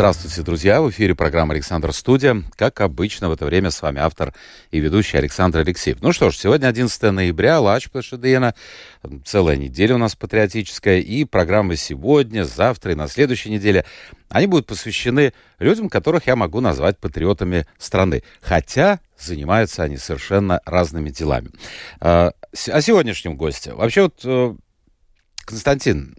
Здравствуйте, друзья! В эфире программа «Александр Студия». Как обычно, в это время с вами автор и ведущий Александр Алексеев. Ну что ж, сегодня 11 ноября, Лач Плашидена. Целая неделя у нас патриотическая. И программы сегодня, завтра и на следующей неделе, они будут посвящены людям, которых я могу назвать патриотами страны. Хотя занимаются они совершенно разными делами. А, сегодняшнем госте. Вообще вот э, Константин,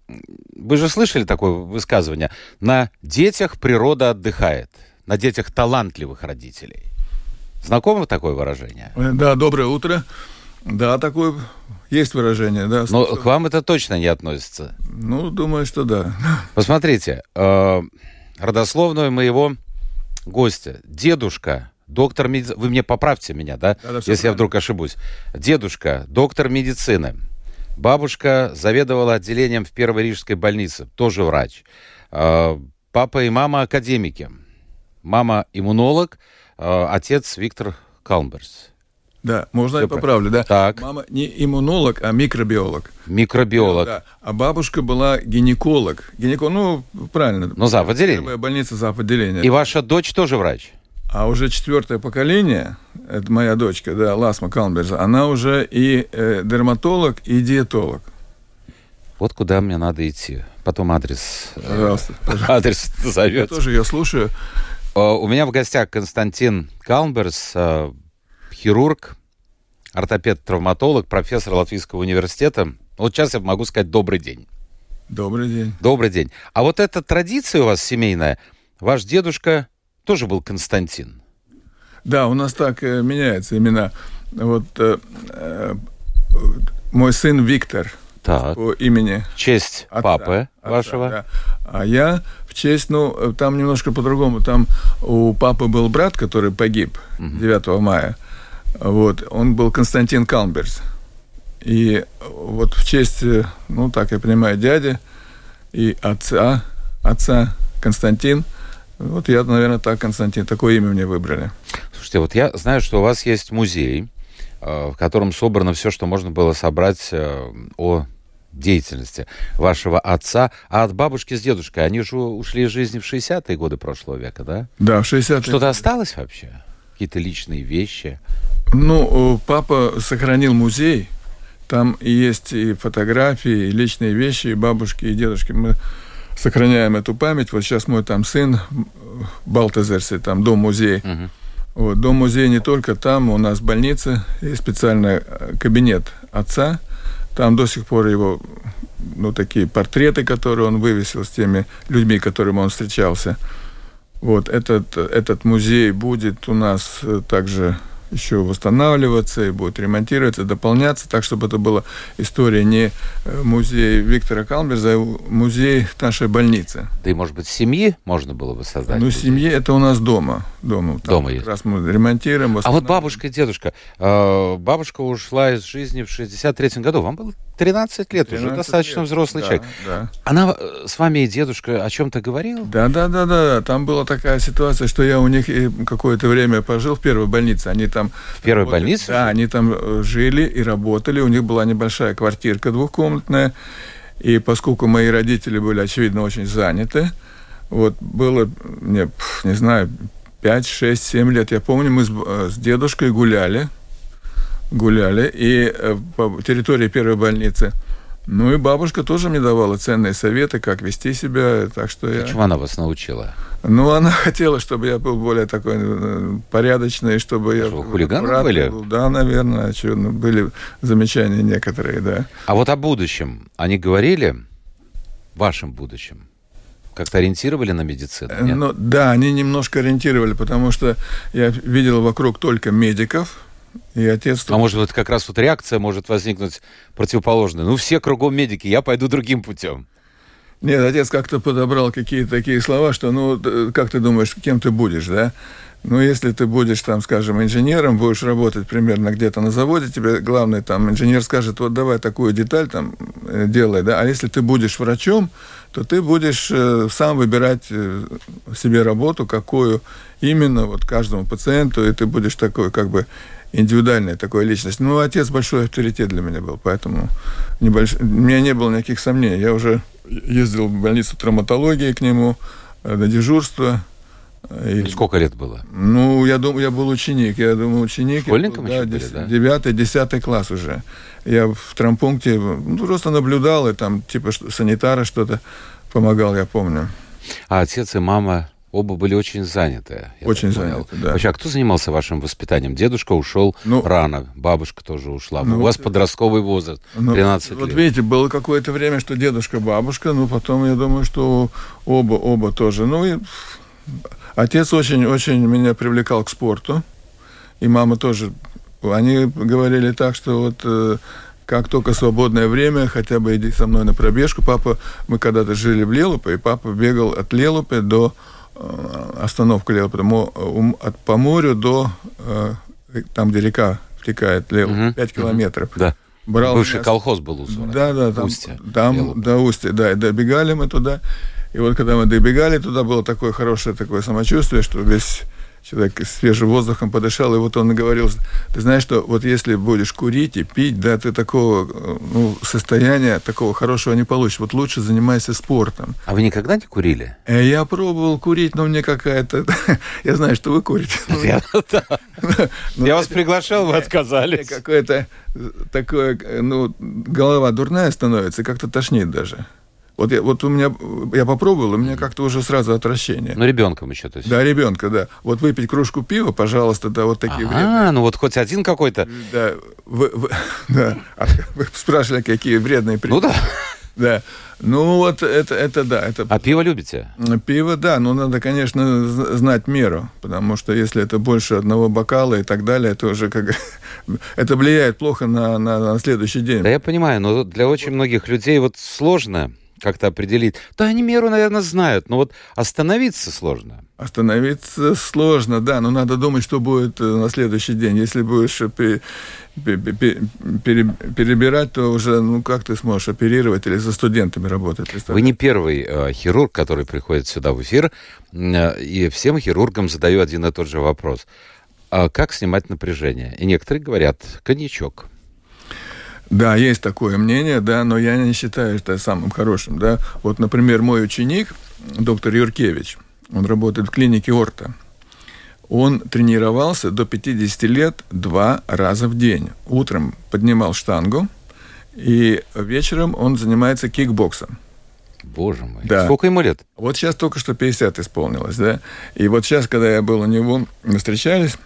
вы же слышали такое высказывание? На детях природа отдыхает, на детях талантливых родителей. Знакомо такое выражение? Э, да, доброе утро. Да, такое есть выражение, да. Но к вам это точно не относится. Ну, думаю, что да. Посмотрите, э, родословную моего гостя, дедушка, доктор медицины, вы мне поправьте меня, да, да, да если правильно. я вдруг ошибусь. Дедушка, доктор медицины, Бабушка заведовала отделением в Первой Рижской больнице, тоже врач. А, папа и мама академики. Мама иммунолог, а, отец Виктор Калмберс. Да, можно Все я поправлю, да? Так. Мама не иммунолог, а микробиолог. Микробиолог. Да, а бабушка была гинеколог. Гинеколог, ну, правильно. Ну, зав. отделение. Больница зав. отделение. И ваша дочь тоже врач? А уже четвертое поколение, это моя дочка, да, Ласма Калмберза, она уже и э, дерматолог, и диетолог. Вот куда мне надо идти. Потом адрес. Э, пожалуйста. Адрес назовет. Я тоже ее слушаю. Uh, у меня в гостях Константин Калмберс, uh, хирург, ортопед-травматолог, профессор Латвийского университета. Вот сейчас я могу сказать добрый день. Добрый день. Добрый день. А вот эта традиция у вас семейная, ваш дедушка тоже был Константин. Да, у нас так э, меняются имена. Вот э, э, мой сын Виктор так. по имени. В честь отца, папы отца, вашего. Да. А я в честь, ну, там немножко по-другому. Там у папы был брат, который погиб угу. 9 мая. Вот, он был Константин Калмберс. И вот в честь, э, ну, так я понимаю, дяди и отца, отца Константин – вот я, наверное, так, Константин, такое имя мне выбрали. Слушайте, вот я знаю, что у вас есть музей, э, в котором собрано все, что можно было собрать э, о деятельности вашего отца, а от бабушки с дедушкой, они же ушли из жизни в 60-е годы прошлого века, да? Да, в 60-е. Что-то осталось вообще? Какие-то личные вещи? Ну, папа сохранил музей, там есть и фотографии, и личные вещи, и бабушки, и дедушки. Мы сохраняем эту память. Вот сейчас мой там сын Балтазерси, там дом-музей. Uh-huh. Вот, дом-музей не только там, у нас больница, и специальный э, кабинет отца. Там до сих пор его, ну, такие портреты, которые он вывесил с теми людьми, которыми он встречался. Вот, этот, этот музей будет у нас э, также еще восстанавливаться и будет ремонтироваться, дополняться, так, чтобы это была история не э, музей Виктора Калмберза, а музей нашей больницы. Да и, может быть, семьи можно было бы создать? Ну, семьи это у нас дома. Дома, Там дома есть. раз мы ремонтируем. А вот бабушка и дедушка. Э, бабушка ушла из жизни в 63-м году. Вам было 13 лет, 13 уже достаточно лет. взрослый да, человек. Да. Она э, с вами и дедушка о чем-то говорила? Да, да, да, да. Там была такая ситуация, что я у них какое-то время пожил в первой больнице. Они там. В первой работали. больнице? Да, они там э, жили и работали. У них была небольшая квартирка двухкомнатная. И поскольку мои родители были, очевидно, очень заняты, вот было, мне, не знаю, 5, 6, 7 лет. Я помню, мы с, э, с дедушкой гуляли, гуляли, и э, по территории первой больницы – ну и бабушка тоже мне давала ценные советы, как вести себя, так что я... Чему она вас научила? Ну, она хотела, чтобы я был более такой э, порядочный, чтобы я... Что, хулиганом были? Был. Да, наверное, очевидно, были замечания некоторые, да. А вот о будущем они говорили, вашем будущем? Как-то ориентировали на медицину? Нет? Ну, да, они немножко ориентировали, потому что я видел вокруг только медиков, и отец... А может быть, как раз вот реакция может возникнуть противоположная. Ну, все кругом медики, я пойду другим путем. Нет, отец как-то подобрал какие-то такие слова, что, ну, как ты думаешь, кем ты будешь, да? Но если ты будешь там, скажем, инженером, будешь работать примерно где-то на заводе, тебе главный там инженер скажет, вот давай такую деталь там э, делай, да. А если ты будешь врачом, то ты будешь э, сам выбирать э, себе работу, какую именно вот каждому пациенту, и ты будешь такой как бы индивидуальная такая личность. Ну, отец большой авторитет для меня был, поэтому небольш... у меня не было никаких сомнений. Я уже ездил в больницу травматологии к нему на дежурство, и, Сколько лет было? Ну, я думаю, я был ученик. Я думаю, ученик. Школьником был, да, да? Девятый, десятый класс уже. Я в травмпункте ну, просто наблюдал, и там типа санитара что-то помогал, я помню. А отец и мама оба были очень заняты. Очень заняты, да. Вообще, а кто занимался вашим воспитанием? Дедушка ушел ну, рано, бабушка тоже ушла. Ну, У вас подростковый возраст, ну, 13 вот лет. Вот видите, было какое-то время, что дедушка, бабушка, ну потом я думаю, что оба, оба тоже. Ну и Отец очень-очень меня привлекал к спорту, и мама тоже. Они говорили так, что вот э, как только свободное время, хотя бы иди со мной на пробежку. Папа, мы когда-то жили в Лелупе, и папа бегал от Лелупе до э, остановки Лелупе, от, по морю до э, там, где река втекает, Лелупе, угу, 5 километров. Да. Брал Бывший меня... колхоз был у Да, да, там, Устья, там до Устья, да, и добегали мы туда. И вот когда мы добегали туда, было такое хорошее такое самочувствие, что весь человек свежим воздухом подышал, и вот он говорил, ты знаешь, что вот если будешь курить и пить, да, ты такого ну, состояния, такого хорошего не получишь. Вот лучше занимайся спортом. А вы никогда не курили? Э, я пробовал курить, но мне какая-то... Я знаю, что вы курите. Я вас приглашал, вы отказались. Какое-то такое, ну, голова дурная становится, как-то тошнит даже. Вот, я, вот у меня, я попробовал, у меня как-то уже сразу отвращение. Ну, ребенком еще, то есть. Да, ребенка, да. Вот выпить кружку пива, пожалуйста, да, вот такие а, вредные. А, ну вот хоть один какой-то. Да, вы, вы, да. А вы спрашивали, какие вредные привычки. Ну да. Да. Ну вот это, это да. Это... А пиво любите? Пиво, да, но надо, конечно, знать меру, потому что если это больше одного бокала и так далее, это уже как это влияет плохо на, на, на следующий день. Да я понимаю, но для очень многих людей вот сложно как-то определить. Да, они меру, наверное, знают, но вот остановиться сложно. Остановиться сложно, да, но надо думать, что будет э, на следующий день. Если будешь перебирать, то уже, ну, как ты сможешь оперировать или за студентами работать? Вы не первый э, хирург, который приходит сюда в эфир, э, и всем хирургам задаю один и тот же вопрос. А как снимать напряжение? И некоторые говорят, коньячок. Да, есть такое мнение, да, но я не считаю это самым хорошим, да. Вот, например, мой ученик, доктор Юркевич, он работает в клинике Орта. Он тренировался до 50 лет два раза в день. Утром поднимал штангу, и вечером он занимается кикбоксом. Боже мой. Да. Сколько ему лет? Вот сейчас только что 50 исполнилось, да. И вот сейчас, когда я был у него, мы встречались,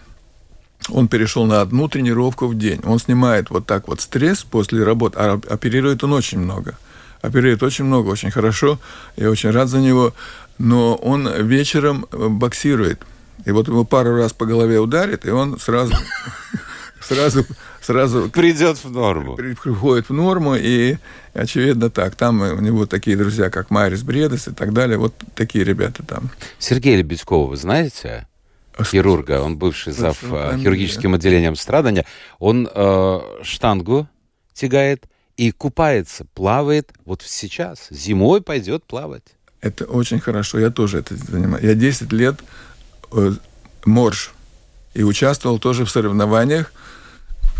он перешел на одну тренировку в день. Он снимает вот так вот стресс после работы, а оперирует он очень много. Оперирует очень много, очень хорошо. Я очень рад за него. Но он вечером э, боксирует. И вот ему пару раз по голове ударит, и он сразу сразу, сразу придет в норму. Приходит в норму, и очевидно так. Там у него такие друзья, как Майрис Бредес и так далее. Вот такие ребята там. Сергей Лебедькова, вы знаете? Хирурга, он бывший зав хирургическим отделением страдания, он э, штангу тягает и купается, плавает. Вот сейчас, зимой пойдет плавать. Это очень хорошо, я тоже это занимаюсь. Я 10 лет э, морж и участвовал тоже в соревнованиях.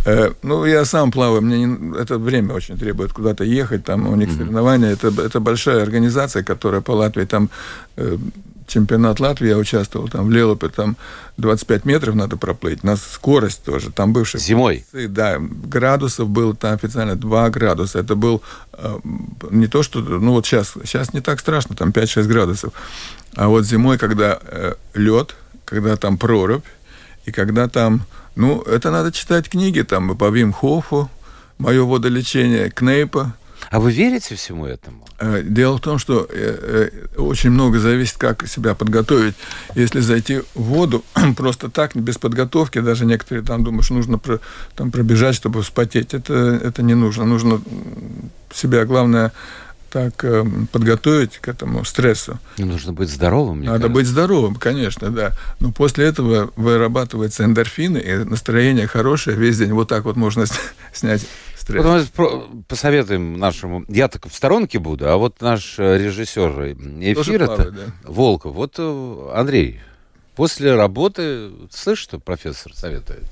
Э, ну, я сам плаваю, мне не, это время очень требует куда-то ехать, там у них mm-hmm. соревнования. Это, это большая организация, которая по Латвии там э, чемпионат Латвии я участвовал, там в Лелопе, там 25 метров надо проплыть, на скорость тоже, там бывший... Зимой? Да, градусов было там официально 2 градуса, это был э, не то, что, ну вот сейчас, сейчас не так страшно, там 5-6 градусов, а вот зимой, когда э, лед, когда там прорубь, и когда там, ну, это надо читать книги, там, по Вим Хофу, «Мое водолечение», Кнейпа, а вы верите всему этому? Э, дело в том, что э, э, очень много зависит, как себя подготовить. Если зайти в воду просто так, без подготовки, даже некоторые там думают, что нужно там пробежать, чтобы вспотеть. Это, это не нужно. Нужно себя, главное, так э, подготовить к этому стрессу. нужно быть здоровым, Надо кажется. быть здоровым, конечно, да. Но после этого вырабатываются эндорфины, и настроение хорошее весь день. Вот так вот можно снять стресс. Потом посоветуем нашему... Я так в сторонке буду, а вот наш э, режиссер эфира плавает, да. Волков. Вот, э, Андрей, после работы, слышишь, что профессор советует?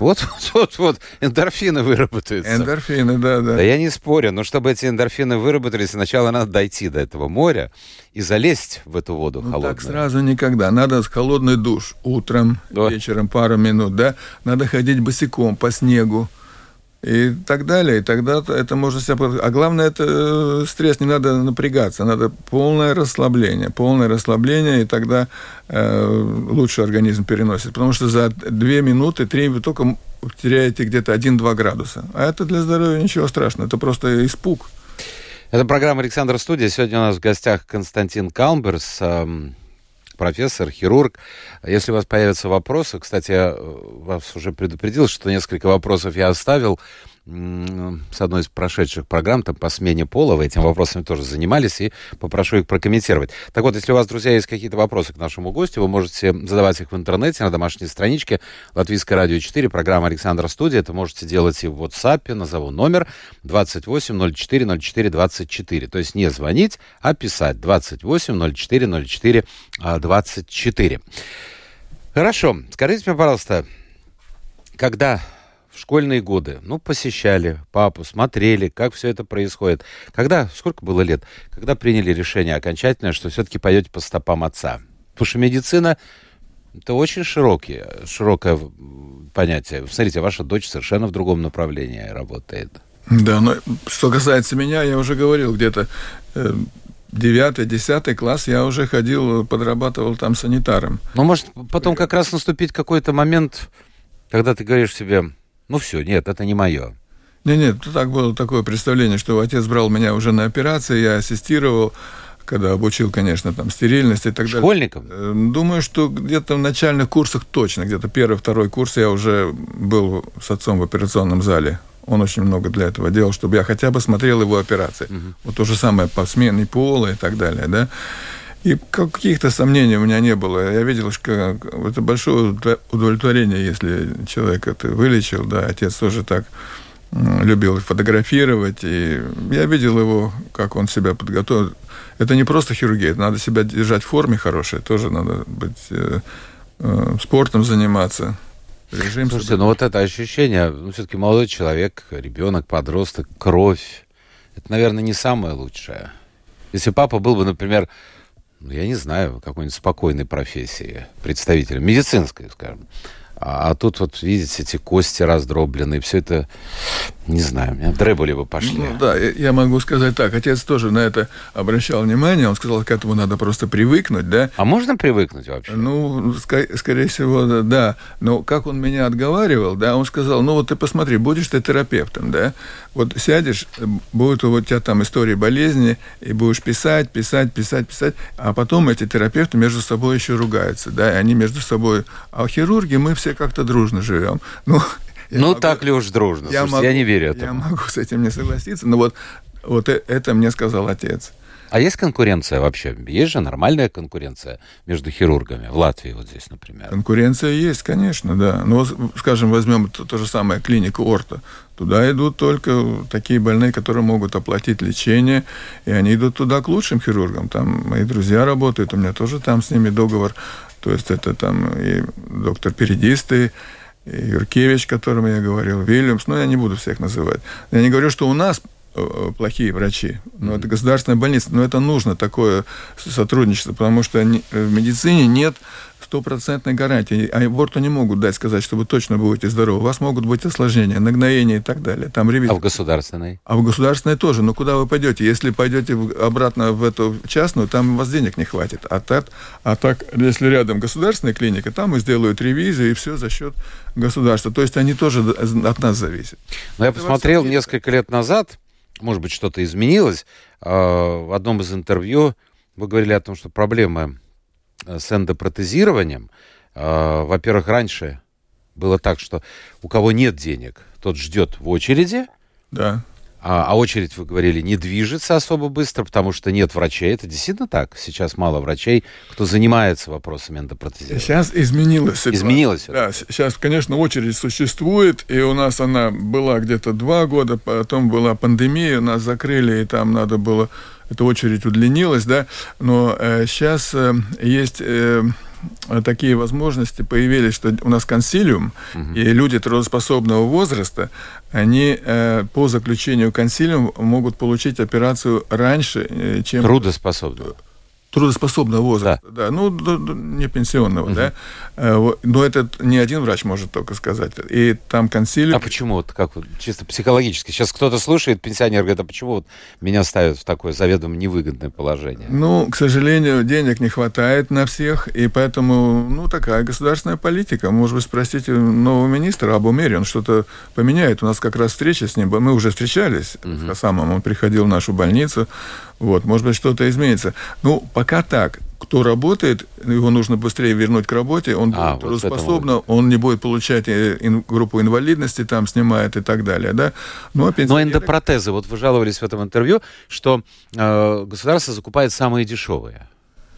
Вот, вот, вот, эндорфины выработаются. Эндорфины, да, да. Да я не спорю, но чтобы эти эндорфины выработались, сначала надо дойти до этого моря и залезть в эту воду Ну, холодную. так сразу никогда. Надо с холодный душ утром, Да. вечером пару минут, да. Надо ходить босиком по снегу и так далее. И тогда это можно себя... А главное, это э, стресс, не надо напрягаться. Надо полное расслабление. Полное расслабление, и тогда э, лучше организм переносит. Потому что за две минуты, три вы только теряете где-то 1-2 градуса. А это для здоровья ничего страшного. Это просто испуг. Это программа «Александр Студия». Сегодня у нас в гостях Константин Калмберс, эм, профессор, хирург. Если у вас появятся вопросы, кстати, я э, вас уже предупредил, что несколько вопросов я оставил с одной из прошедших программ, там по смене пола, вы этим вопросами тоже занимались, и попрошу их прокомментировать. Так вот, если у вас, друзья, есть какие-то вопросы к нашему гостю, вы можете задавать их в интернете, на домашней страничке Латвийское радио 4, программа Александра Студия. Это можете делать и в WhatsApp, назову номер 28 04 04 24. То есть не звонить, а писать 28 04 04 а, 24. Хорошо, скажите мне, пожалуйста, когда в школьные годы, ну, посещали папу, смотрели, как все это происходит. Когда, сколько было лет, когда приняли решение окончательное, что все-таки пойдете по стопам отца? Потому что медицина это очень широкие, широкое понятие. Смотрите, ваша дочь совершенно в другом направлении работает. Да, но что касается меня, я уже говорил, где-то э, девятый, десятый класс я уже ходил, подрабатывал там санитаром. Но может потом как раз наступить какой-то момент, когда ты говоришь себе, ну все, нет, это не мое. Нет, нет, так было такое представление, что отец брал меня уже на операции, я ассистировал, когда обучил, конечно, там стерильность и так далее. Школьником? Э, Думаю, что где-то в начальных курсах точно, где-то первый, второй курс я уже был с отцом в операционном зале. Он очень много для этого делал, чтобы я хотя бы смотрел его операции. Вот то же самое по смене пола и так далее, да. И каких-то сомнений у меня не было. Я видел, что это большое удовлет- удовлетворение, если человек это вылечил, да, отец тоже так любил фотографировать, и я видел его, как он себя подготовил. Это не просто хирургия, это надо себя держать в форме хорошей, тоже надо быть э, э, спортом заниматься. Режим Слушайте, ну вот это ощущение, ну все-таки молодой человек, ребенок, подросток, кровь, это, наверное, не самое лучшее. Если папа был бы, например, я не знаю, какой-нибудь спокойной профессии, представителем, медицинской, скажем, а, а тут вот, видите, эти кости раздробленные, все это, не знаю, у меня дреболи бы пошли. Ну, да, я, могу сказать так. Отец тоже на это обращал внимание. Он сказал, к этому надо просто привыкнуть, да. А можно привыкнуть вообще? Ну, ска- скорее всего, да. Но как он меня отговаривал, да, он сказал, ну вот ты посмотри, будешь ты терапевтом, да, вот сядешь, будет у тебя там история болезни, и будешь писать, писать, писать, писать, а потом эти терапевты между собой еще ругаются, да, и они между собой, а хирурги мы все как-то дружно живем. Ну, ну могу- так ли уж дружно? я, Слушайте, могу, я не верю Я этому. могу с этим не согласиться, но вот, вот э- это мне сказал отец. А есть конкуренция вообще? Есть же нормальная конкуренция между хирургами в Латвии вот здесь, например? Конкуренция есть, конечно, да. Но, скажем, возьмем то, то же самое клинику Орто. Туда идут только такие больные, которые могут оплатить лечение, и они идут туда к лучшим хирургам. Там мои друзья работают, у меня тоже там с ними договор. То есть это там и доктор Передисты, и Юркевич, о котором я говорил, Вильямс, но я не буду всех называть. Я не говорю, что у нас э, плохие врачи, но это государственная больница, но это нужно такое сотрудничество, потому что не- в медицине нет стопроцентной гарантии, а аборту не могут дать сказать, что вы точно будете здоровы. У вас могут быть осложнения, нагноения и так далее. Там ревизия. А в государственной? А в государственной тоже. Но куда вы пойдете? Если пойдете обратно в эту частную, там у вас денег не хватит. А так, а так если рядом государственная клиника, там и сделают ревизию, и все за счет государства. То есть они тоже от нас зависят. Но я Это посмотрел несколько лет назад, может быть, что-то изменилось. а, В одном из интервью вы говорили о том, что проблемы э, с эндопротезированием, а, во-первых, раньше было так, что у кого нет денег, тот ждет в очереди, Да. А, а очередь, вы говорили, не движется особо быстро, потому что нет врачей. Это действительно так? Сейчас мало врачей, кто занимается вопросами эндопротезирования. Сейчас изменилось. ситуация. Изменилось? Да, сейчас, конечно, очередь существует, и у нас она была где-то два года, потом была пандемия, нас закрыли, и там надо было, эта очередь удлинилась, да, но э, сейчас э, есть... Э, такие возможности появились, что у нас консилиум, угу. и люди трудоспособного возраста, они э, по заключению консилиума могут получить операцию раньше, э, чем... Трудоспособного трудоспособного возраста, да, да ну, не пенсионного, угу. да, э, но это не один врач может только сказать, и там консилиум... А почему, вот как вот, чисто психологически, сейчас кто-то слушает, пенсионер говорит, а почему вот меня ставят в такое заведомо невыгодное положение? Ну, к сожалению, денег не хватает на всех, и поэтому, ну, такая государственная политика, может быть, спросите нового министра об умере, он что-то поменяет, у нас как раз встреча с ним, мы уже встречались. Угу. с Хасамом, он приходил в нашу больницу, вот, может быть, что-то изменится. Ну, пока так. Кто работает, его нужно быстрее вернуть к работе, он а, будет вот трудоспособен, он не будет получать э, ин, группу инвалидности, там снимает и так далее, да. Ну, а Но эндопротезы, вот вы жаловались в этом интервью, что э, государство закупает самые дешевые.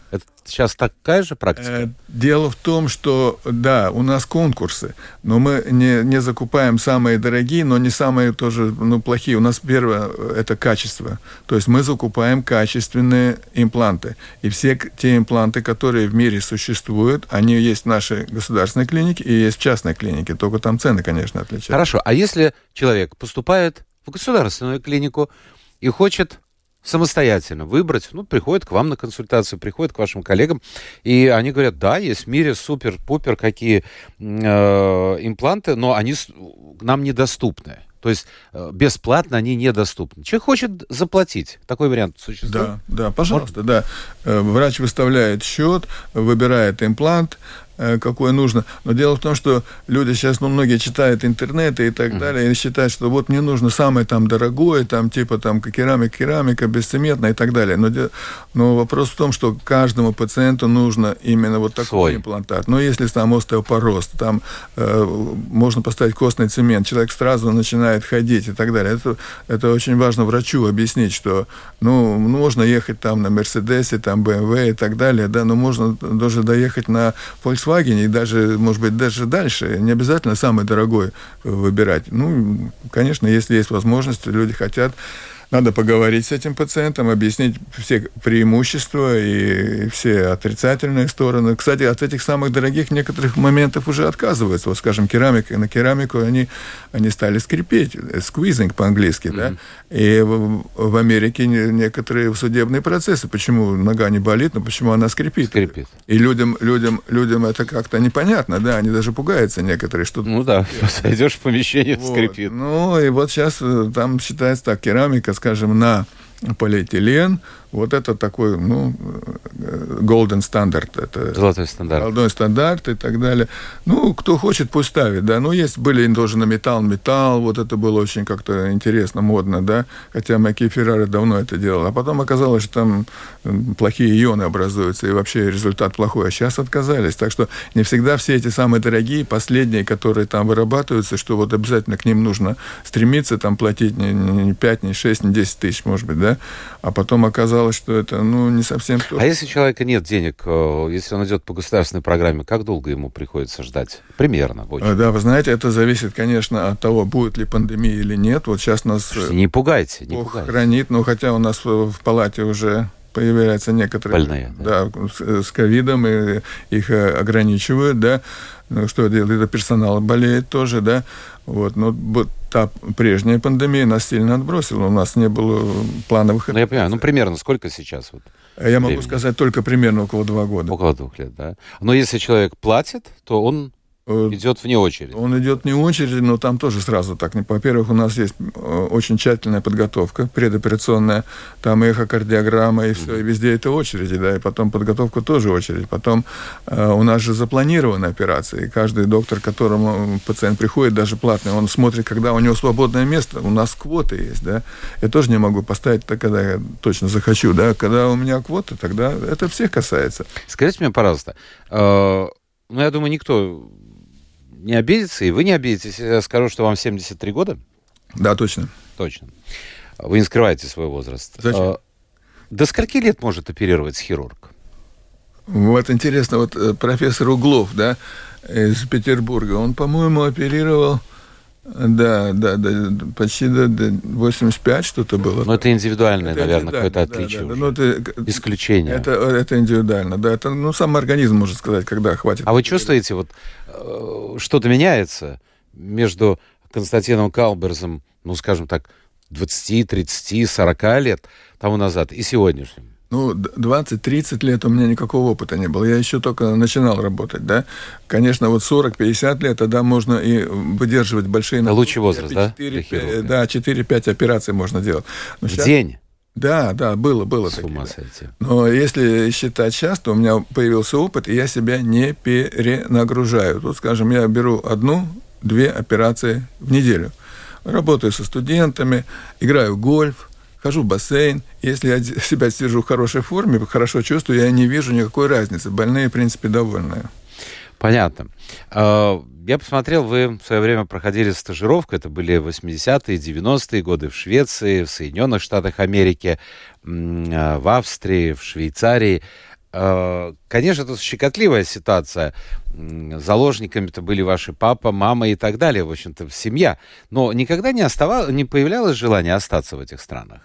Это сейчас такая же практика? Э, дело в том, что, да, у нас конкурсы, но мы не, не закупаем самые дорогие, но не самые тоже ну, плохие. У нас первое – это качество. То есть мы закупаем качественные импланты. И все те импланты, которые в мире существуют, они есть в нашей государственной клинике и есть в частной клинике. Только там цены, конечно, отличаются. Хорошо. А если человек поступает в государственную клинику и хочет самостоятельно выбрать, ну, приходит к вам на консультацию, приходит к вашим коллегам, и они говорят, да, есть в мире супер-пупер какие э, импланты, но они нам недоступны. То есть э, бесплатно они недоступны. Человек хочет заплатить. Такой вариант существует? Да, да, пожалуйста, да. Э, врач выставляет счет, выбирает имплант, какое нужно. Но дело в том, что люди сейчас, ну, многие читают интернеты и так mm-hmm. далее, и считают, что вот мне нужно самое там дорогое, там типа там керамика, керамика, бесцементная и так далее. Но, но вопрос в том, что каждому пациенту нужно именно вот такой Свой. имплантат. Но если там остеопороз, там э, можно поставить костный цемент, человек сразу начинает ходить и так далее. Это, это очень важно врачу объяснить, что, ну, можно ехать там на Мерседесе, там BMW и так далее, да, но можно даже доехать на Volkswagen Volkswagen, и даже, может быть, даже дальше, не обязательно самый дорогой выбирать. Ну, конечно, если есть возможность, люди хотят надо поговорить с этим пациентом, объяснить все преимущества и все отрицательные стороны. Кстати, от этих самых дорогих некоторых моментов уже отказываются. Вот, скажем, керамика на керамику они, они стали скрипеть, сквизинг по-английски, mm-hmm. да. И в, в Америке некоторые судебные процессы, почему нога не болит, но почему она скрипит. Скрипит. И людям, людям, людям это как-то непонятно, да, они даже пугаются некоторые, что... Ну да, зайдешь в помещение, вот. скрипит. Ну, и вот сейчас э, там считается так, керамика, скажем, на полиэтилен, вот это такой, ну, golden стандарт. Это Золотой стандарт. Золотой стандарт и так далее. Ну, кто хочет, пусть ставит, да. Ну, есть, были тоже на металл, металл, вот это было очень как-то интересно, модно, да. Хотя Маки Феррари давно это делал. А потом оказалось, что там плохие ионы образуются, и вообще результат плохой. А сейчас отказались. Так что не всегда все эти самые дорогие, последние, которые там вырабатываются, что вот обязательно к ним нужно стремиться, там платить не, не 5, не 6, не 10 тысяч, может быть, да. А потом оказалось, оказалось, что это ну, не совсем то. А если у человека нет денег, э, если он идет по государственной программе, как долго ему приходится ждать? Примерно. Очень. Да, вы знаете, это зависит, конечно, от того, будет ли пандемия или нет. Вот сейчас нас... Слушайте, не пугайте, не пугайте. хранит, но хотя у нас в палате уже появляются некоторые... Больные. Да, да с ковидом, и их э, ограничивают, да. Ну, что делает? Это персонал болеет тоже, да. Вот, но та прежняя пандемия нас сильно отбросила. У нас не было плановых... Ну, я понимаю. Ну, примерно сколько сейчас? Вот, я времени? могу сказать только примерно около два года. Около двух лет, да. Но если человек платит, то он идет вне очереди. Он идет вне очереди, но там тоже сразу так. Во-первых, у нас есть э, очень тщательная подготовка предоперационная, там эхокардиограмма и все, и везде это очереди, да, и потом подготовка тоже очередь. Потом э, у нас же запланированы операции, и каждый доктор, к которому пациент приходит, даже платный, он смотрит, когда у него свободное место, у нас квоты есть, да. Я тоже не могу поставить, так, когда я точно захочу, да. Когда у меня квоты, тогда это всех касается. Скажите мне, пожалуйста, э, ну, я думаю, никто не обидится, и вы не обидитесь, если я скажу, что вам 73 года? Да, точно. Точно. Вы не скрываете свой возраст. Зачем? А, до скольки лет может оперировать хирург? Вот интересно, вот э, профессор Углов, да, из Петербурга, он, по-моему, оперировал, да, да, да, почти до, до 85 что-то было. Но это индивидуальное, Это наверное, какое-то отличие да, да. Ну, это- Исключение. Это, это индивидуально, да, это, ну, сам организм может сказать, когда хватит. А вы чувствуете, вот э, что-то меняется между Константином Калберзом, ну, скажем так, 20, 30, 40 лет тому назад и сегодняшним? Ну, д- 20-30 лет у меня никакого опыта не было. Я еще только начинал работать, да. Конечно, вот 40-50 лет, тогда можно и выдерживать большие Это лучший возраст, да, 4, для хирурга? да, 4-5 операций можно делать. Но В щас- день? Да, да, было, было С такие, ума да. сойти. Но если считать сейчас, то у меня появился опыт, и я себя не перенагружаю. Тут, скажем, я беру одну-две операции в неделю. Работаю со студентами, играю в гольф, хожу в бассейн. Если я себя держу в хорошей форме, хорошо чувствую, я не вижу никакой разницы. Больные, в принципе, довольны. Понятно. А, Я посмотрел, вы в свое время проходили стажировку, это были 80-е, 90-е годы в Швеции, в Соединенных Штатах Америки, а, в Австрии, в Швейцарии. А, Конечно, это щекотливая ситуация. Заложниками-то были ваши папа, мама и так далее, в общем-то, семья. Но никогда не, оставалось, не появлялось желание остаться в этих странах?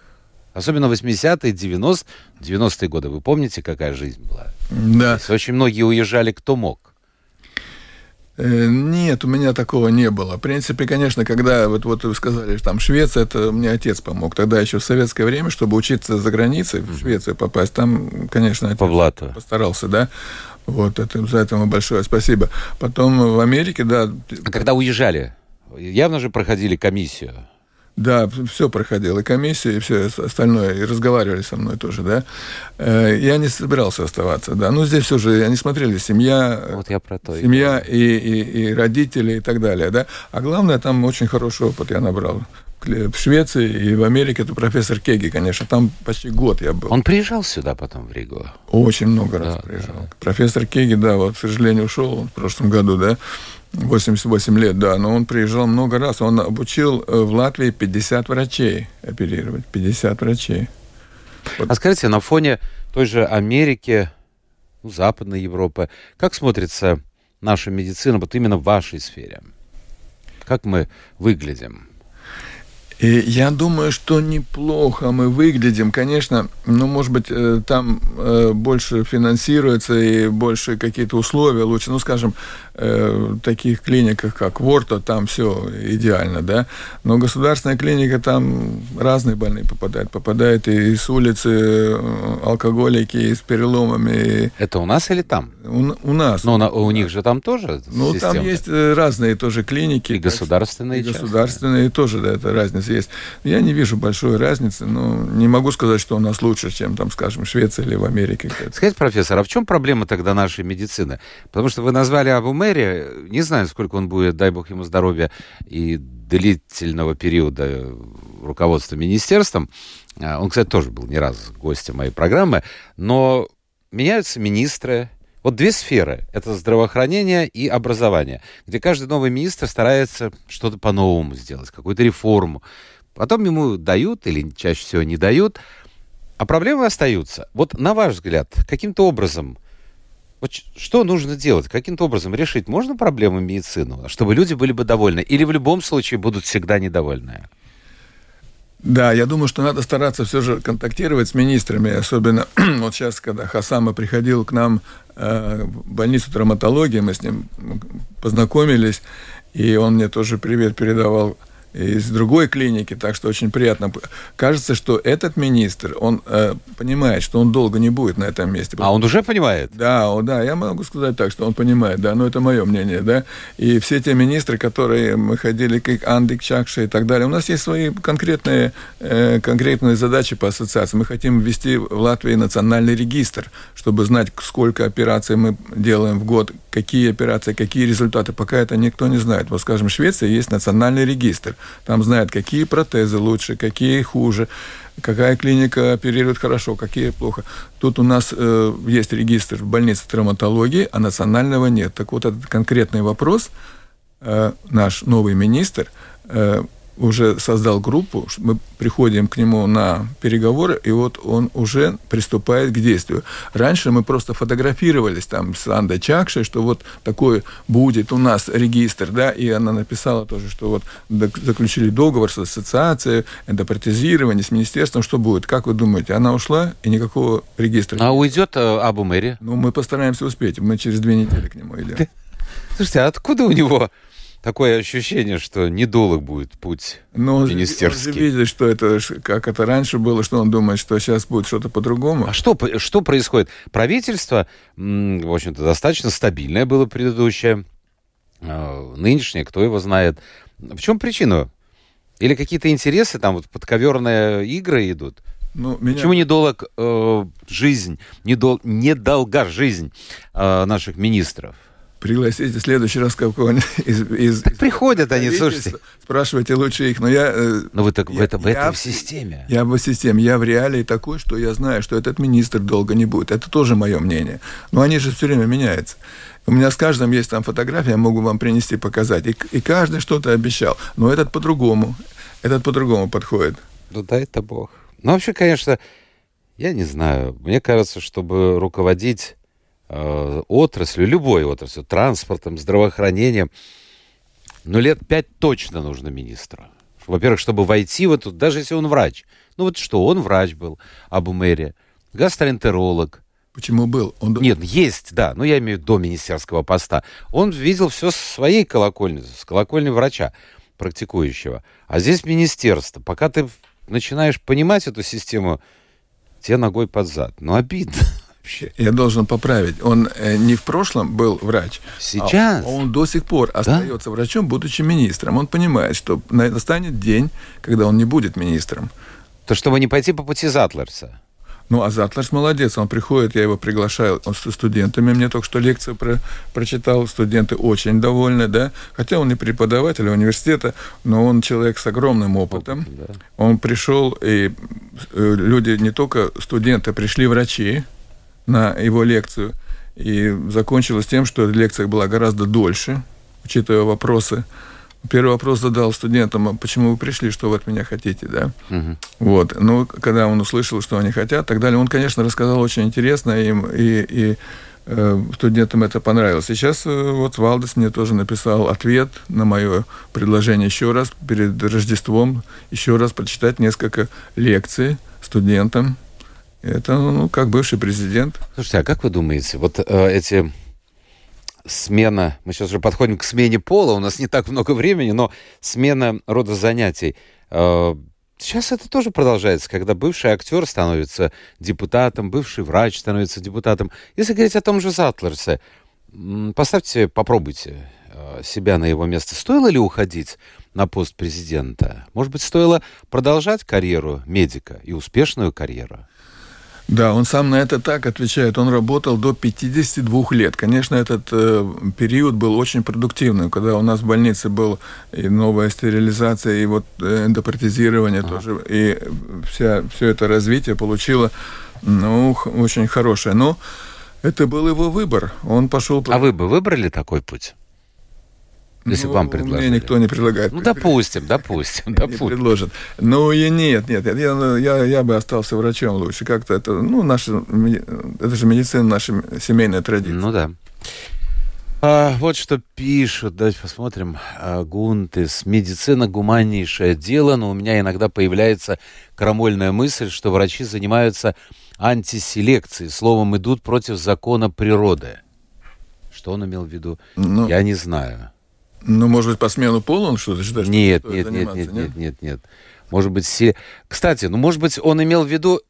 Особенно 80-е, 90-е, 90-е годы. Вы помните, какая жизнь была? Да. Очень многие уезжали, кто мог. Э, Нет, у меня такого не было. В принципе, конечно, когда вот, вот вы сказали, что там Швеция, это мне отец помог. Тогда еще в советское время, чтобы учиться за границей, в Швецию попасть, там, конечно, отец По постарался, да. Вот, это, за это ему большое спасибо. Потом в Америке, да, А когда уезжали, явно же проходили комиссию. Да, все проходил, и комиссию, и все остальное, и разговаривали со мной тоже, да. Э, Я не собирался оставаться, да. Ну, здесь все же, они смотрели, семья, Вот я про то. семья и, и, и родители и так далее, да. А главное, там очень хороший опыт я набрал. В Швеции и в Америке это профессор Кеги, конечно, там почти год я был. Он приезжал сюда потом, в Ригу. Очень много раз Да, приезжал. Профессор Кеги, да, вот, к сожалению, ушел в прошлом году, да, 88 лет, да, но он приезжал много раз. Он обучил э, в Латвии 50 врачей оперировать, 50 врачей. А скажите, на фоне той же Америки, ну, Западной Европы, как смотрится наша медицина вот именно в вашей сфере? Как мы выглядим? И я думаю, что неплохо мы выглядим. Конечно, ну, может быть, э, там э, больше финансируется и больше какие-то условия лучше. Ну, скажем, э, в таких клиниках, как Ворто, там все идеально, да. Но государственная клиника, там разные больные попадают. Попадают и с улицы э, алкоголики, и с переломами. Это у нас или там? У, у нас. Ну, на- у них же там тоже Ну, там система. есть э, разные тоже клиники. И государственные, И государственные тоже, да, это разница есть. Я не вижу большой разницы, но не могу сказать, что у нас лучше, чем, там, скажем, Швеция или в Америке. Скажите, профессор, а в чем проблема тогда нашей медицины? Потому что вы назвали Абу Мэри, не знаю, сколько он будет, дай бог ему здоровья и длительного периода руководства министерством. А, Он, кстати, тоже был не раз гостем моей программы. Но меняются министры. Вот две сферы. Это здравоохранение и образование, где каждый новый министр старается что-то по-новому сделать, какую-то реформу. Потом ему дают или чаще всего не дают, а проблемы остаются. Вот на ваш взгляд, каким-то образом, вот что нужно делать? Каким-то образом решить можно проблемы медицины, чтобы люди были бы довольны? Или в любом случае будут всегда недовольны? Да, я думаю, что надо стараться все же контактировать с министрами, особенно вот сейчас, когда Хасама приходил к нам э, в больницу травматологии, мы с ним познакомились, и он мне тоже привет передавал из другой клиники, так что очень приятно. Кажется, что этот министр, он э, понимает, что он долго не будет на этом месте. А он уже понимает? Да, о, да, я могу сказать так, что он понимает, да, но это мое мнение, да. И все те министры, которые мы ходили, как Андик Чакша и так далее, у нас есть свои конкретные, э, конкретные задачи по ассоциации. Мы хотим ввести в Латвии национальный регистр, чтобы знать, сколько операций мы делаем в год, какие операции, какие результаты. Пока это никто не знает. Вот, скажем, в Швеции есть национальный регистр. Там знают, какие протезы лучше, какие хуже, какая клиника оперирует хорошо, какие плохо. Тут у нас э, есть регистр в больнице травматологии, а национального нет. Так вот, этот конкретный вопрос э, наш новый министр э, уже создал группу, мы приходим к нему на переговоры, и вот он уже приступает к действию. Раньше мы просто фотографировались там с Андой Чакшей, что вот такой будет у нас регистр, да, и она написала тоже, что вот заключили договор с ассоциацией, эндопротезирование, с министерством, что будет? Как вы думаете? Она ушла, и никакого регистра. А уйдет э, Абу Мэри? Ну, мы постараемся успеть. Мы через две недели к нему идем. Слушайте, а откуда у него такое ощущение, что недолг будет путь ну, министерский. Он же видит, что это, как это раньше было, что он думает, что сейчас будет что-то по-другому. А что, что происходит? Правительство, в общем-то, достаточно стабильное было предыдущее. А, нынешнее, кто его знает. В чем причина? Или какие-то интересы, там вот подковерные игры идут? Ну, меня... Почему недолг э, жизнь, недол... недолга жизнь э, наших министров? Пригласите в следующий раз кого-нибудь из, из, так из приходят они, слушайте. Спрашивайте лучше их, но я... Э, но вы так я, в, это, в я, этой системе. Я в системе, я в реалии такой, что я знаю, что этот министр долго не будет. Это тоже мое мнение. Но они же все время меняются. У меня с каждым есть там фотография, я могу вам принести, показать. И, и каждый что-то обещал. Но этот по-другому. Этот по-другому подходит. Ну да, это Бог. Ну вообще, конечно, я не знаю. Мне кажется, чтобы руководить отраслью, любой отраслью, транспортом, здравоохранением, ну, лет пять точно нужно министра. Во-первых, чтобы войти в эту, даже если он врач. Ну, вот что, он врач был, Абу Мэри, гастроэнтеролог. Почему был? Он... Нет, есть, да, ну, я имею в виду до министерского поста. Он видел все с своей колокольни, с колокольни врача практикующего. А здесь министерство. Пока ты начинаешь понимать эту систему, тебе ногой под зад. Ну, обидно. Я должен поправить. Он э, не в прошлом был врач. Сейчас? А он до сих пор да? остается врачом, будучи министром. Он понимает, что настанет день, когда он не будет министром. То чтобы не пойти по пути Затлерса. Ну, а Затлерс молодец, он приходит, я его приглашаю, он с студентами мне только что лекцию про, прочитал, студенты очень довольны, да, хотя он не преподаватель университета, но он человек с огромным опытом. Да. Он пришел, и э, люди, не только студенты, пришли врачи, на его лекцию. И закончилось тем, что лекция была гораздо дольше, учитывая вопросы. Первый вопрос задал студентам, а почему вы пришли, что вы от меня хотите, да? Угу. Вот. Ну, когда он услышал, что они хотят, так далее, он, конечно, рассказал очень интересно им, и, и э, студентам это понравилось. Сейчас э, вот Валдес мне тоже написал ответ на мое предложение еще раз перед Рождеством, еще раз прочитать несколько лекций студентам, это, ну, как бывший президент. Слушайте, а как вы думаете, вот э, эти смена, мы сейчас уже подходим к смене пола, у нас не так много времени, но смена рода занятий. Э, сейчас это тоже продолжается, когда бывший актер становится депутатом, бывший врач становится депутатом. Если говорить о том же Затлерсе, поставьте, попробуйте э, себя на его место. Стоило ли уходить на пост президента? Может быть, стоило продолжать карьеру медика и успешную карьеру? Да, он сам на это так отвечает. Он работал до 52 лет. Конечно, этот э, период был очень продуктивным, когда у нас в больнице была и новая стерилизация, и вот э, эндопротезирование ага. тоже, и вся, все это развитие получило ну, очень хорошее. Но это был его выбор. Он пошел... А вы бы выбрали такой путь? Если ну, вам предложили. Мне никто не предлагает. Ну, допустим, допустим, допустим. Не предложат. Ну, и нет, нет, я, я, я бы остался врачом лучше. Как-то это, ну, наша, это же медицина, наша семейная традиция. Ну, да. А, вот что пишут, давайте посмотрим. А, Гунтес. Медицина гуманнейшее дело, но у меня иногда появляется крамольная мысль, что врачи занимаются антиселекцией, словом, идут против закона природы. Что он имел в виду? Ну, Я не знаю. Ну, может быть, по смену пола он что-то считает? Нет, что нет, нет, нет, нет, нет, нет. Может быть, се... кстати, ну, может быть, он имел в виду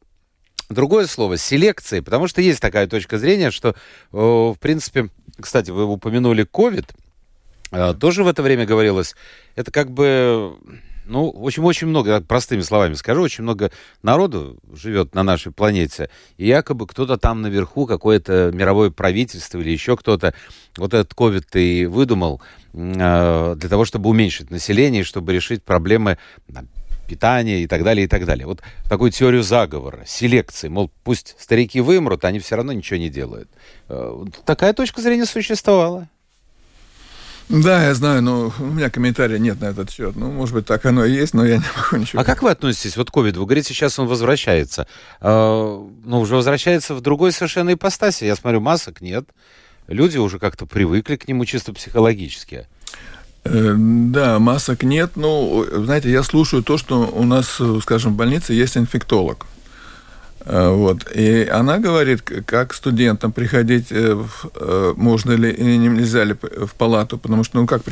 другое слово, селекции, потому что есть такая точка зрения, что, в принципе, кстати, вы упомянули COVID, а, тоже в это время говорилось, это как бы, ну, очень-очень много, простыми словами скажу, очень много народу живет на нашей планете, и якобы кто-то там наверху, какое-то мировое правительство или еще кто-то, вот этот COVID и выдумал, Э, для того, чтобы уменьшить население, чтобы решить проблемы питания и так далее, и так далее. Вот такую теорию заговора, селекции, мол, пусть старики вымрут, они все равно ничего не делают. Э, такая точка зрения существовала. Да, я знаю, но у меня комментария нет на этот счет. Ну, может быть, так оно и есть, но я не могу ничего. А как вы относитесь вот к ковиду? Вы говорите, сейчас он возвращается. Э, ну, уже возвращается в другой совершенно ипостаси. Я смотрю, масок нет. Люди уже как-то привыкли к нему чисто психологически. Э, да, масок нет. Ну, знаете, я слушаю то, что у нас, скажем, в больнице есть инфектолог. Э, вот. И она говорит, как студентам приходить, э, э, можно ли или нельзя ли в палату, потому что, ну, как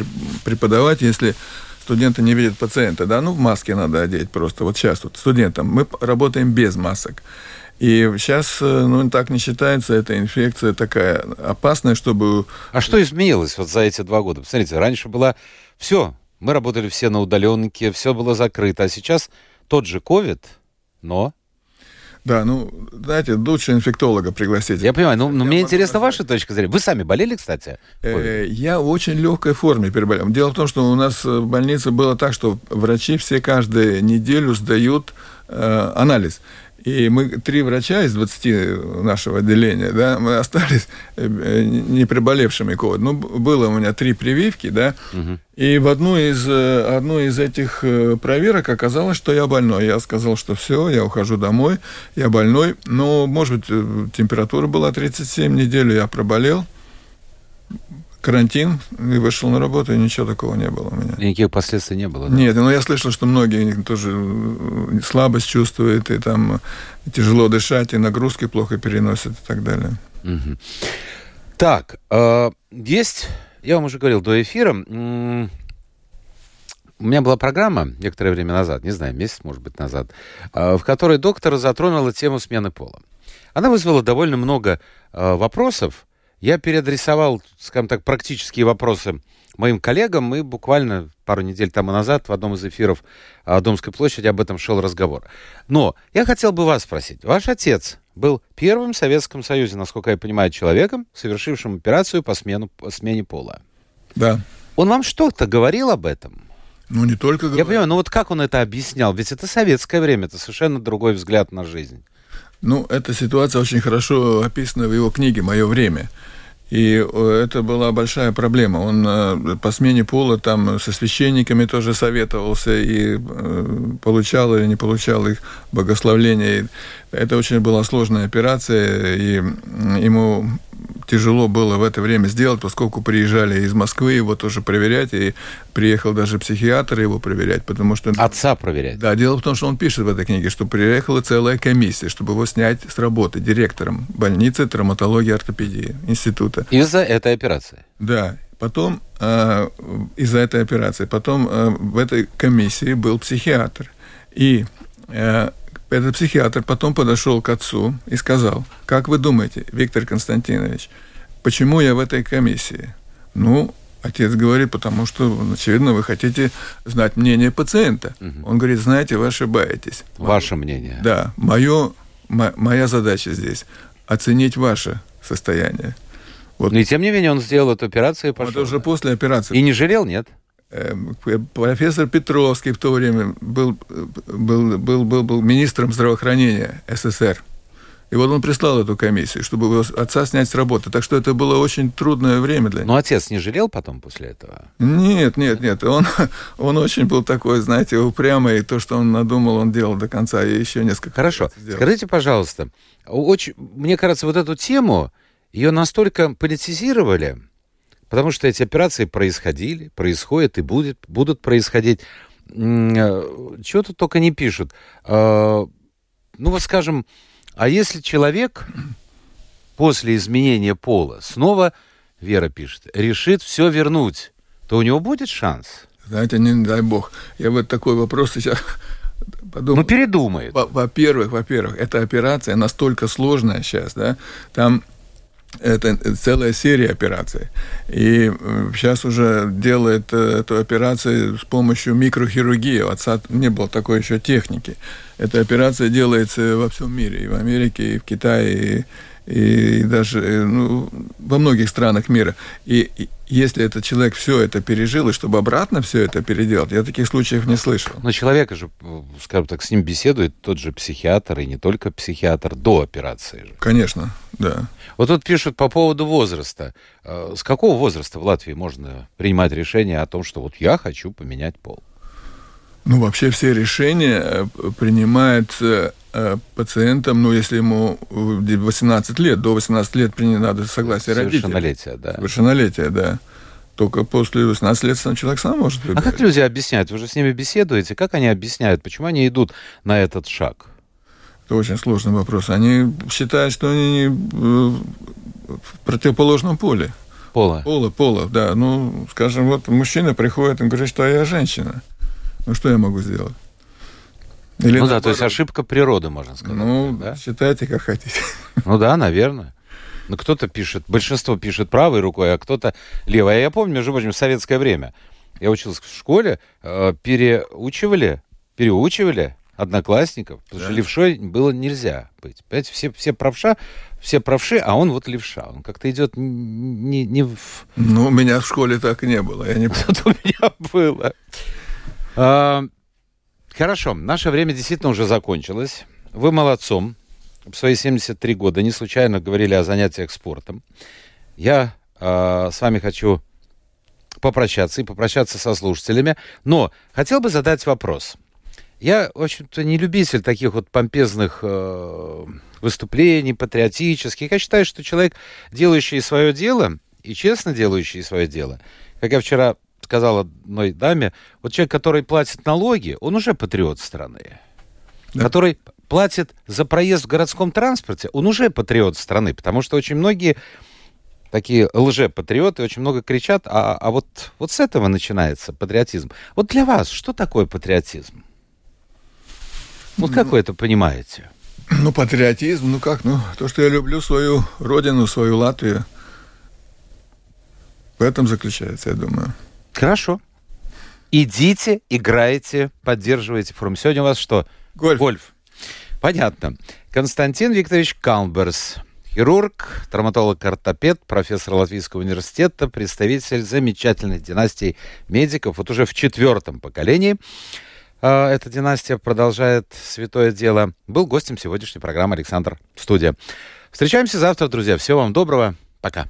преподавать, если студенты не видят пациента, да, ну, в маске надо одеть просто. Вот сейчас вот студентам мы работаем без масок. И сейчас, ну, так не считается, эта инфекция такая опасная, чтобы... А что изменилось вот за эти два года? Посмотрите, раньше было все, мы работали все на удаленке, все было закрыто, а сейчас тот же COVID, но да, ну, знаете, лучше инфектолога пригласить. Я понимаю, ну, но мне интересна ваша точка зрения. Вы сами болели, кстати? Э, я в очень легкой форме переболел. Дело в том, что у нас в больнице было так, что врачи все каждую неделю сдают э, анализ. И мы, три врача из 20 нашего отделения, да, мы остались э, не приболевшими COVID. Ну, было у меня три прививки, да, угу. и в одну из, э, одну из этих э, проверок оказалось, что я больной. Я сказал, что все, я ухожу домой, я больной. Но, может быть, температура была 37 неделю, я проболел карантин и вышел на работу, и ничего такого не было у меня. И никаких последствий не было? Да? Нет, но я слышал, что многие тоже э, слабость чувствуют, и там тяжело дышать, и нагрузки плохо переносят и так далее. Угу. Так, э, есть, я вам уже говорил до эфира, у меня была программа некоторое время назад, не знаю, месяц, может быть, назад, э, в которой доктор затронула тему смены пола. Она вызвала довольно много э, вопросов, я переадресовал, скажем так, практические вопросы моим коллегам. Мы буквально пару недель тому назад в одном из эфиров о Домской площади об этом шел разговор. Но я хотел бы вас спросить. Ваш отец был первым в Советском Союзе, насколько я понимаю, человеком, совершившим операцию по, смену, по смене пола. Да. Он вам что-то говорил об этом? Ну, не только говорил. Я понимаю, но вот как он это объяснял? Ведь это советское время, это совершенно другой взгляд на жизнь. Ну, эта ситуация очень хорошо описана в его книге «Мое время». И э, это была большая проблема. Он э, по смене пола там со священниками тоже советовался и э, получал или не получал их благословление. Это очень была сложная операция, и ему тяжело было в это время сделать, поскольку приезжали из Москвы его тоже проверять, и приехал даже психиатр его проверять, потому что... Отца проверять? Да, дело в том, что он пишет в этой книге, что приехала целая комиссия, чтобы его снять с работы директором больницы травматологии и ортопедии института. Из-за этой операции? Да. Потом э, из-за этой операции, потом э, в этой комиссии был психиатр. И э, этот психиатр потом подошел к отцу и сказал, как вы думаете, Виктор Константинович, почему я в этой комиссии? Ну, отец говорит, потому что, очевидно, вы хотите знать мнение пациента. Угу. Он говорит, знаете, вы ошибаетесь. Ваше мнение. Да, мое, моя задача здесь оценить ваше состояние. Вот. Но и тем не менее он сделал эту операцию и пошел. Это уже после операции. И не жалел, нет? Эм, профессор Петровский в то время был, был, был, был, был министром здравоохранения СССР. И вот он прислал эту комиссию, чтобы отца снять с работы. Так что это было очень трудное время для него. Но отец не жалел потом после этого? Нет, нет, нет. Он, он очень был такой, знаете, упрямый. И то, что он надумал, он делал до конца. И еще несколько Хорошо. Скажите, пожалуйста, очень, мне кажется, вот эту тему, ее настолько политизировали, Потому что эти операции происходили, происходят и будет, будут происходить. Э, Чего тут только не пишут. А, ну вот скажем, а если человек после изменения пола снова, Вера пишет, решит все вернуть, то у него будет шанс? Знаете, не дай бог. Я вот такой вопрос сейчас подумал. Ну, передумает. Во-первых, во-первых, эта операция настолько сложная сейчас, да, там это целая серия операций. И сейчас уже делает э, эту операцию с помощью микрохирургии. У отца не было такой еще техники. Эта операция делается во всем мире, и в Америке, и в Китае, и даже э, ну, во многих странах мира. И, и если этот человек все это пережил, и чтобы обратно все это переделать, я таких случаев не слышал. Но человека же, скажем так, с ним беседует тот же психиатр, и не только психиатр, до операции же. Конечно, да. Вот тут пишут по поводу возраста. Э, с какого возраста в Латвии можно принимать решение о том, что вот я хочу поменять пол? Ну, вообще все решения э, принимаются э, пациентом, ну, если ему 18 лет, до 18 лет надо согласие родителей. Совершеннолетие, да. Совершеннолетие, да. Только после 18 лет сам человек сам может выбирать. А как люди объясняют? Вы же с ними беседуете. Как они объясняют? Почему они идут на этот шаг? Это очень сложный вопрос. Они считают, что они в противоположном поле. Пола. Пола, пола, да. Ну, скажем, вот мужчина приходит и говорит, что я женщина. Ну, что я могу сделать? Или ну да, то есть ошибка природы, можно сказать. Ну, да? считайте, как хотите. Ну да, наверное. Но кто-то пишет, большинство пишет правой рукой, а кто-то левой. А я помню, между прочим, в советское время я учился в школе, э, переучивали, переучивали одноклассников, потому да. что левшой было нельзя быть. Понимаете, все, все правша, все правши, а он вот левша. Он как-то идет не, не в... Ну, у меня в школе так не было. Я не... Тут у меня было. А, хорошо, наше время действительно уже закончилось. Вы молодцом. В свои 73 года не случайно говорили о занятиях спортом. Я э, с вами хочу попрощаться и попрощаться со слушателями. Но хотел бы задать вопрос. Я, в общем-то, не любитель таких вот помпезных э, выступлений, патриотических. Я считаю, что человек, делающий свое дело, и честно делающий свое дело, как я вчера сказал одной даме, вот человек, который платит налоги, он уже патриот страны. Да. Который платит за проезд в городском транспорте, он уже патриот страны, потому что очень многие такие лже-патриоты очень много кричат, а, а вот, вот с этого начинается патриотизм. Вот для вас что такое патриотизм? Вот как вы это понимаете? Ну, патриотизм, ну как, ну, то, что я люблю свою родину, свою Латвию, в этом заключается, я думаю. Хорошо. Идите, играйте, поддерживайте форум. Сегодня у вас что? Гольф. Гольф. Понятно. Константин Викторович Калнберзс, хирург, травматолог-ортопед, профессор Латвийского университета, представитель замечательной династии медиков, вот уже в четвертом поколении. А, эта династия продолжает святое дело. Был гостем сегодняшней программы Александр Студия. Встречаемся завтра, друзья. Всего вам доброго. Пока.